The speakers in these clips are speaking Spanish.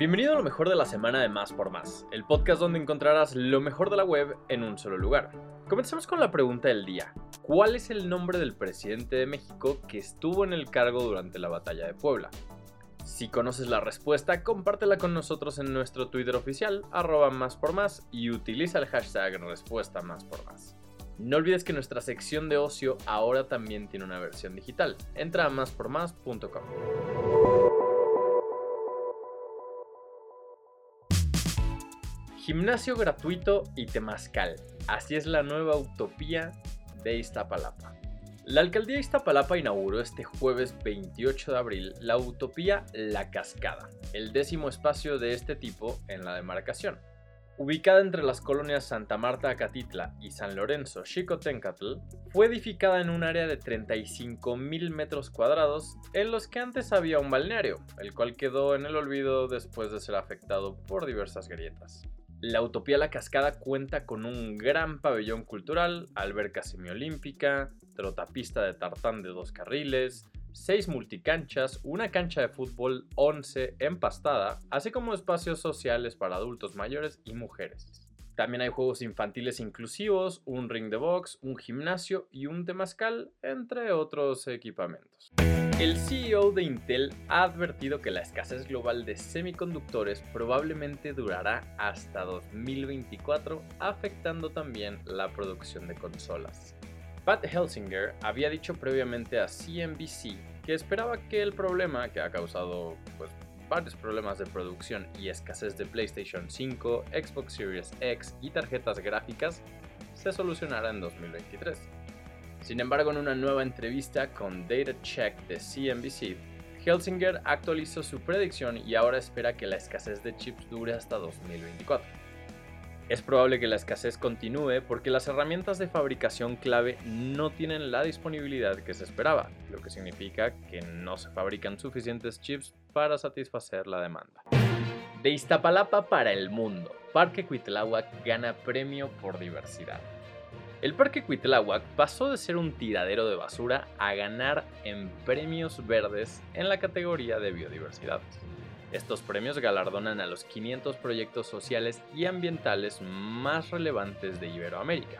Bienvenido a lo mejor de la semana de Más por Más, el podcast donde encontrarás lo mejor de la web en un solo lugar. Comencemos con la pregunta del día. ¿Cuál es el nombre del presidente de México que estuvo en el cargo durante la batalla de Puebla? Si conoces la respuesta, compártela con nosotros en nuestro Twitter oficial, arroba más por más, y utiliza el hashtag respuesta más por más. No olvides que nuestra sección de ocio ahora también tiene una versión digital. Entra a máspormás.com. Gimnasio gratuito y temazcal. Así es la nueva utopía de Iztapalapa. La alcaldía de Iztapalapa inauguró este jueves 28 de abril la utopía La Cascada, el décimo espacio de este tipo en la demarcación. Ubicada entre las colonias Santa Marta Acatitla y San Lorenzo Xicotencatl, fue edificada en un área de 35.000 metros cuadrados en los que antes había un balneario, el cual quedó en el olvido después de ser afectado por diversas grietas. La Utopía La Cascada cuenta con un gran pabellón cultural, alberca semiolímpica, trotapista de tartán de dos carriles, seis multicanchas, una cancha de fútbol 11 empastada, así como espacios sociales para adultos mayores y mujeres. También hay juegos infantiles inclusivos, un ring de box, un gimnasio y un temazcal, entre otros equipamientos. El CEO de Intel ha advertido que la escasez global de semiconductores probablemente durará hasta 2024, afectando también la producción de consolas. Pat Helsinger había dicho previamente a CNBC que esperaba que el problema que ha causado pues, varios problemas de producción y escasez de PlayStation 5, Xbox Series X y tarjetas gráficas se solucionará en 2023. Sin embargo, en una nueva entrevista con Data Check de CNBC, Helsinger actualizó su predicción y ahora espera que la escasez de chips dure hasta 2024. Es probable que la escasez continúe porque las herramientas de fabricación clave no tienen la disponibilidad que se esperaba, lo que significa que no se fabrican suficientes chips para satisfacer la demanda. De Iztapalapa para el mundo, Parque Cuitláhuac gana premio por diversidad. El Parque Cuitláhuac pasó de ser un tiradero de basura a ganar en premios verdes en la categoría de biodiversidad. Estos premios galardonan a los 500 proyectos sociales y ambientales más relevantes de Iberoamérica.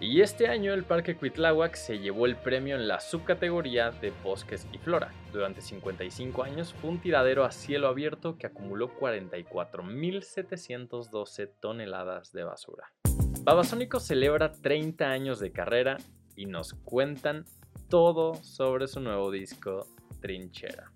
Y este año el Parque Cuitláhuac se llevó el premio en la subcategoría de bosques y flora. Durante 55 años fue un tiradero a cielo abierto que acumuló 44.712 toneladas de basura. Babasónico celebra 30 años de carrera y nos cuentan todo sobre su nuevo disco Trinchera.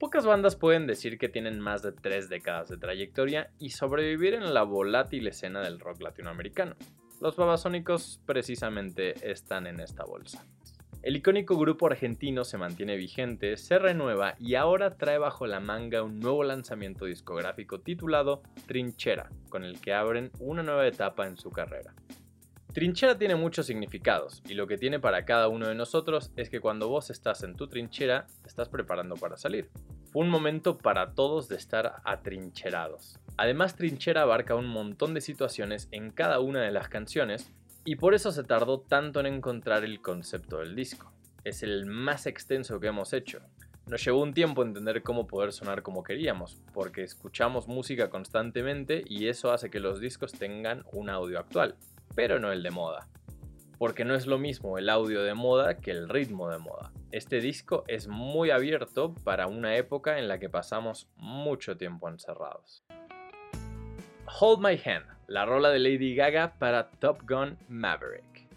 Pocas bandas pueden decir que tienen más de tres décadas de trayectoria y sobrevivir en la volátil escena del rock latinoamericano. Los babasónicos precisamente están en esta bolsa. El icónico grupo argentino se mantiene vigente, se renueva y ahora trae bajo la manga un nuevo lanzamiento discográfico titulado Trinchera, con el que abren una nueva etapa en su carrera. Trinchera tiene muchos significados y lo que tiene para cada uno de nosotros es que cuando vos estás en tu trinchera, estás preparando para salir. Fue un momento para todos de estar atrincherados. Además, Trinchera abarca un montón de situaciones en cada una de las canciones y por eso se tardó tanto en encontrar el concepto del disco. Es el más extenso que hemos hecho. Nos llevó un tiempo entender cómo poder sonar como queríamos, porque escuchamos música constantemente y eso hace que los discos tengan un audio actual pero no el de moda. Porque no es lo mismo el audio de moda que el ritmo de moda. Este disco es muy abierto para una época en la que pasamos mucho tiempo encerrados. Hold My Hand, la rola de Lady Gaga para Top Gun Maverick.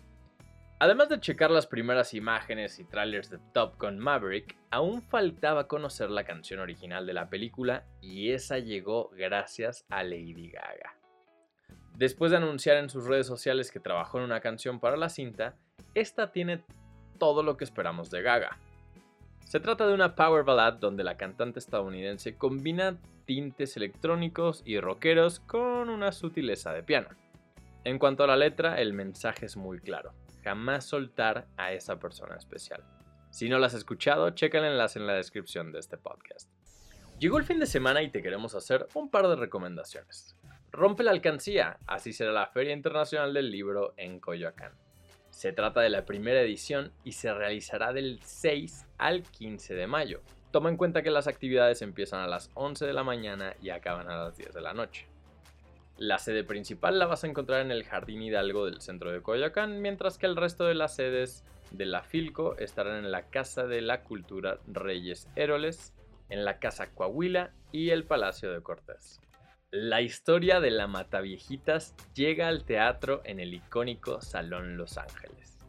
Además de checar las primeras imágenes y trailers de Top Gun Maverick, aún faltaba conocer la canción original de la película y esa llegó gracias a Lady Gaga. Después de anunciar en sus redes sociales que trabajó en una canción para la cinta, esta tiene todo lo que esperamos de Gaga. Se trata de una power ballad donde la cantante estadounidense combina tintes electrónicos y rockeros con una sutileza de piano. En cuanto a la letra, el mensaje es muy claro. Jamás soltar a esa persona especial. Si no la has escuchado, checa el enlace en la descripción de este podcast. Llegó el fin de semana y te queremos hacer un par de recomendaciones. Rompe la alcancía, así será la Feria Internacional del Libro en Coyoacán. Se trata de la primera edición y se realizará del 6 al 15 de mayo. Toma en cuenta que las actividades empiezan a las 11 de la mañana y acaban a las 10 de la noche. La sede principal la vas a encontrar en el Jardín Hidalgo del centro de Coyoacán, mientras que el resto de las sedes de la Filco estarán en la Casa de la Cultura Reyes Héroles, en la Casa Coahuila y el Palacio de Cortés. La historia de la Mataviejitas llega al teatro en el icónico Salón Los Ángeles.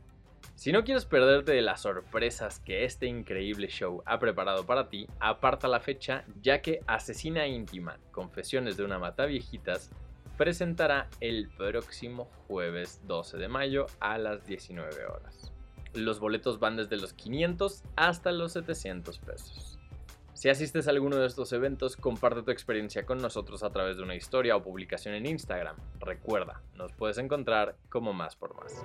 Si no quieres perderte de las sorpresas que este increíble show ha preparado para ti, aparta la fecha ya que Asesina Íntima, Confesiones de una Mataviejitas presentará el próximo jueves 12 de mayo a las 19 horas. Los boletos van desde los 500 hasta los 700 pesos. Si asistes a alguno de estos eventos, comparte tu experiencia con nosotros a través de una historia o publicación en Instagram. Recuerda, nos puedes encontrar como más por más.